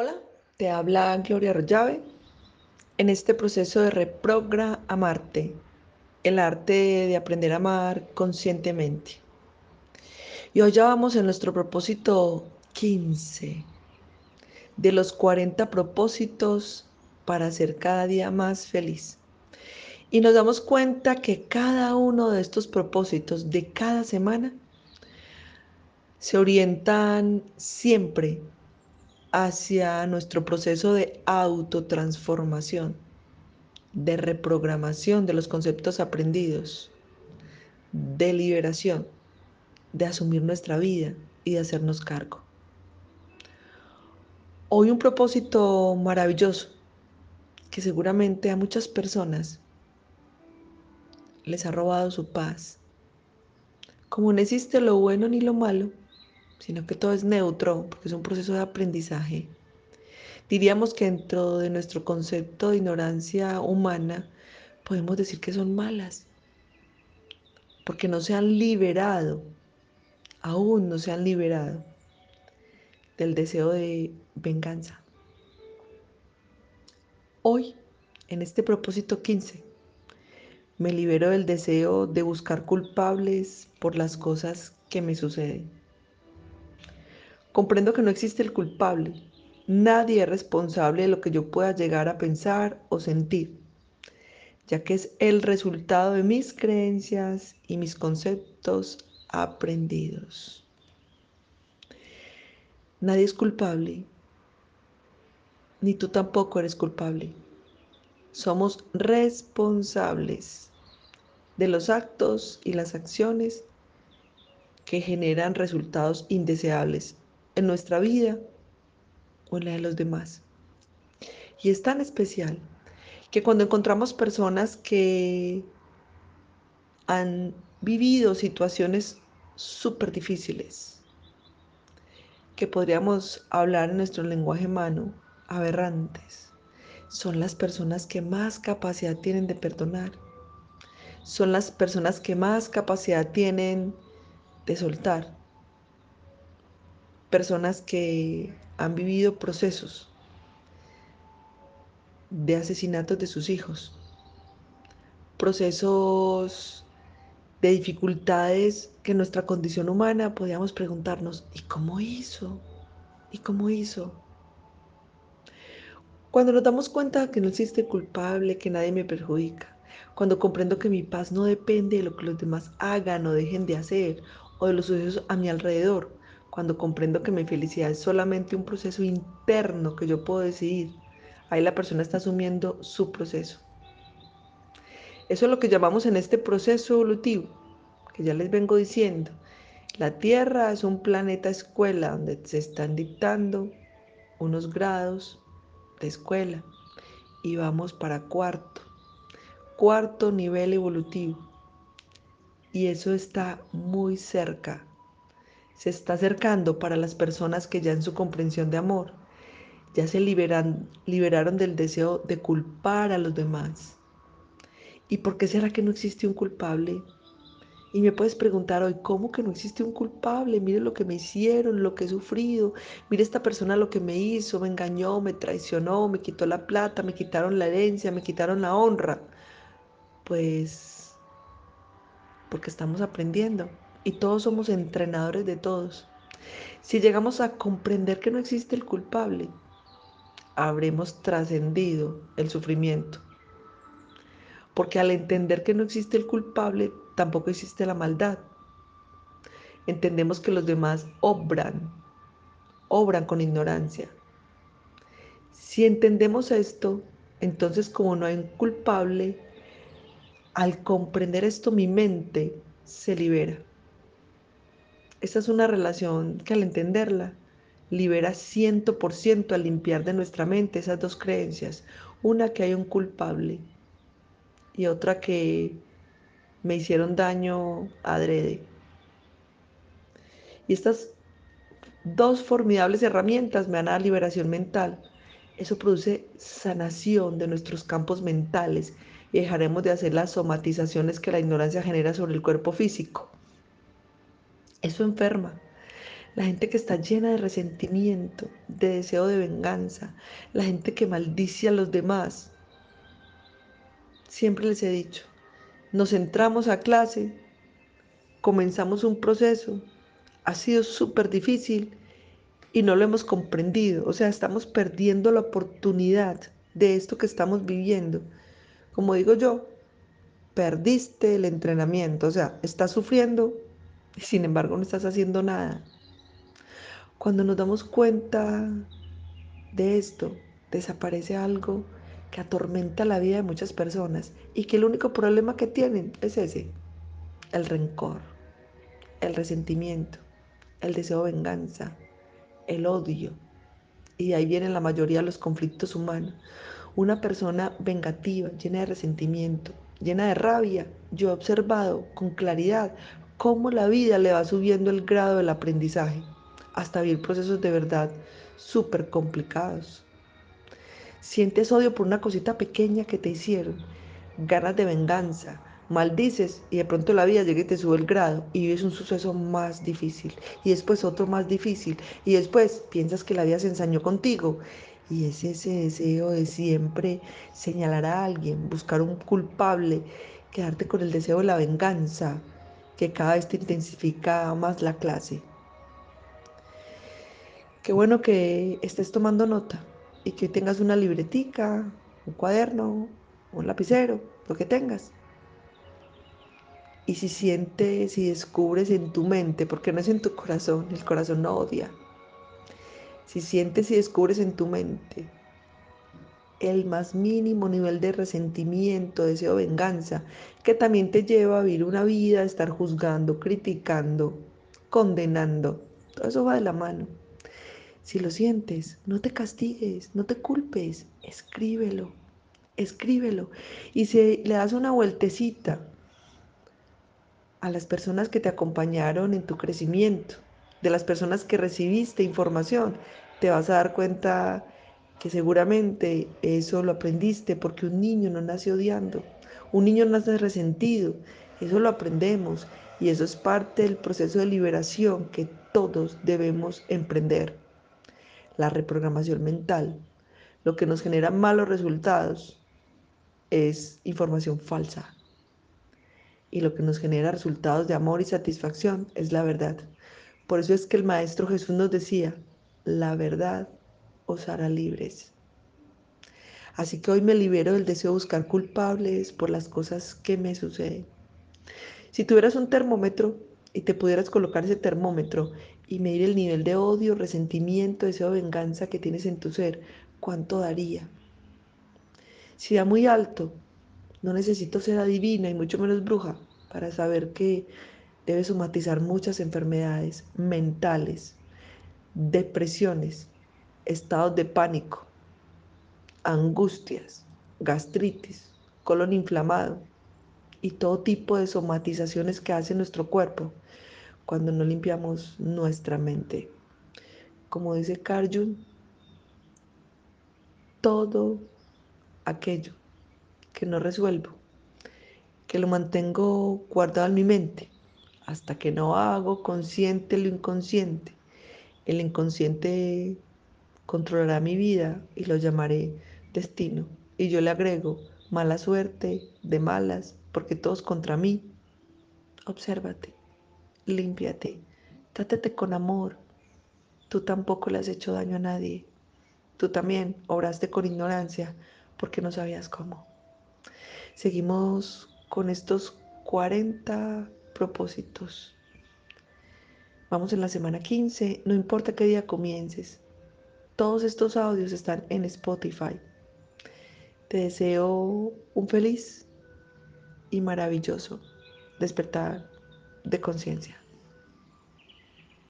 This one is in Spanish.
Hola, te habla Gloria Rollave en este proceso de reprogramarte, el arte de aprender a amar conscientemente. Y hoy ya vamos en nuestro propósito 15 de los 40 propósitos para ser cada día más feliz. Y nos damos cuenta que cada uno de estos propósitos de cada semana se orientan siempre hacia nuestro proceso de autotransformación, de reprogramación de los conceptos aprendidos, de liberación, de asumir nuestra vida y de hacernos cargo. Hoy un propósito maravilloso que seguramente a muchas personas les ha robado su paz. Como no existe lo bueno ni lo malo, sino que todo es neutro, porque es un proceso de aprendizaje. Diríamos que dentro de nuestro concepto de ignorancia humana podemos decir que son malas, porque no se han liberado, aún no se han liberado del deseo de venganza. Hoy, en este propósito 15, me libero del deseo de buscar culpables por las cosas que me suceden. Comprendo que no existe el culpable. Nadie es responsable de lo que yo pueda llegar a pensar o sentir, ya que es el resultado de mis creencias y mis conceptos aprendidos. Nadie es culpable, ni tú tampoco eres culpable. Somos responsables de los actos y las acciones que generan resultados indeseables en nuestra vida o en la de los demás. Y es tan especial que cuando encontramos personas que han vivido situaciones súper difíciles, que podríamos hablar en nuestro lenguaje humano, aberrantes, son las personas que más capacidad tienen de perdonar, son las personas que más capacidad tienen de soltar, personas que han vivido procesos de asesinatos de sus hijos, procesos de dificultades que nuestra condición humana podíamos preguntarnos, ¿y cómo hizo? ¿Y cómo hizo? Cuando nos damos cuenta que no existe culpable, que nadie me perjudica, cuando comprendo que mi paz no depende de lo que los demás hagan o dejen de hacer o de los sucesos a mi alrededor, cuando comprendo que mi felicidad es solamente un proceso interno que yo puedo decidir, ahí la persona está asumiendo su proceso. Eso es lo que llamamos en este proceso evolutivo, que ya les vengo diciendo. La Tierra es un planeta escuela donde se están dictando unos grados de escuela y vamos para cuarto, cuarto nivel evolutivo. Y eso está muy cerca se está acercando para las personas que ya en su comprensión de amor ya se liberan, liberaron del deseo de culpar a los demás. ¿Y por qué será que no existe un culpable? Y me puedes preguntar hoy, ¿cómo que no existe un culpable? Mire lo que me hicieron, lo que he sufrido. Mire esta persona lo que me hizo, me engañó, me traicionó, me quitó la plata, me quitaron la herencia, me quitaron la honra. Pues porque estamos aprendiendo y todos somos entrenadores de todos. Si llegamos a comprender que no existe el culpable, habremos trascendido el sufrimiento. Porque al entender que no existe el culpable, tampoco existe la maldad. Entendemos que los demás obran, obran con ignorancia. Si entendemos esto, entonces como no hay un culpable, al comprender esto mi mente se libera. Esta es una relación que al entenderla libera 100% al limpiar de nuestra mente esas dos creencias. Una que hay un culpable y otra que me hicieron daño adrede. Y estas dos formidables herramientas me dan a liberación mental. Eso produce sanación de nuestros campos mentales y dejaremos de hacer las somatizaciones que la ignorancia genera sobre el cuerpo físico. Eso enferma. la gente que está llena de resentimiento, de deseo de venganza, la gente que maldice a los demás. Siempre les he dicho, nos entramos a clase, comenzamos un proceso, ha sido súper difícil y no lo hemos comprendido, o sea, estamos perdiendo la oportunidad de esto que estamos viviendo. Como digo yo, perdiste el entrenamiento, o sea, estás sufriendo y sin embargo no estás haciendo nada. Cuando nos damos cuenta de esto, desaparece algo que atormenta la vida de muchas personas y que el único problema que tienen es ese, el rencor, el resentimiento, el deseo de venganza, el odio. Y de ahí vienen la mayoría de los conflictos humanos. Una persona vengativa, llena de resentimiento, llena de rabia, yo he observado con claridad cómo la vida le va subiendo el grado del aprendizaje hasta vivir procesos de verdad súper complicados. Sientes odio por una cosita pequeña que te hicieron, ganas de venganza, maldices y de pronto la vida llega y te sube el grado y vives un suceso más difícil y después otro más difícil y después piensas que la vida se ensañó contigo y es ese deseo de siempre señalar a alguien, buscar un culpable, quedarte con el deseo de la venganza que cada vez te intensifica más la clase. Qué bueno que estés tomando nota y que tengas una libretica, un cuaderno, un lapicero, lo que tengas. Y si sientes y descubres en tu mente, porque no es en tu corazón, el corazón no odia. Si sientes y descubres en tu mente el más mínimo nivel de resentimiento, deseo, venganza, que también te lleva a vivir una vida, estar juzgando, criticando, condenando. Todo eso va de la mano. Si lo sientes, no te castigues, no te culpes, escríbelo, escríbelo. Y si le das una vueltecita a las personas que te acompañaron en tu crecimiento, de las personas que recibiste información, te vas a dar cuenta que seguramente eso lo aprendiste porque un niño no nace odiando, un niño nace resentido, eso lo aprendemos y eso es parte del proceso de liberación que todos debemos emprender la reprogramación mental, lo que nos genera malos resultados es información falsa. Y lo que nos genera resultados de amor y satisfacción es la verdad. Por eso es que el Maestro Jesús nos decía, la verdad os hará libres. Así que hoy me libero del deseo de buscar culpables por las cosas que me suceden. Si tuvieras un termómetro y te pudieras colocar ese termómetro y medir el nivel de odio, resentimiento, deseo de venganza que tienes en tu ser, ¿cuánto daría? Si da muy alto, no necesito ser adivina y mucho menos bruja para saber que debes somatizar muchas enfermedades mentales, depresiones, estados de pánico, angustias, gastritis, colon inflamado y todo tipo de somatizaciones que hace nuestro cuerpo cuando no limpiamos nuestra mente. Como dice Carl Jung, todo aquello que no resuelvo, que lo mantengo guardado en mi mente, hasta que no hago consciente lo inconsciente. El inconsciente controlará mi vida y lo llamaré destino. Y yo le agrego mala suerte, de malas, porque todos contra mí. Obsérvate límpiate, trátate con amor. Tú tampoco le has hecho daño a nadie. Tú también obraste con ignorancia porque no sabías cómo. Seguimos con estos 40 propósitos. Vamos en la semana 15, no importa qué día comiences. Todos estos audios están en Spotify. Te deseo un feliz y maravilloso despertar de conciencia.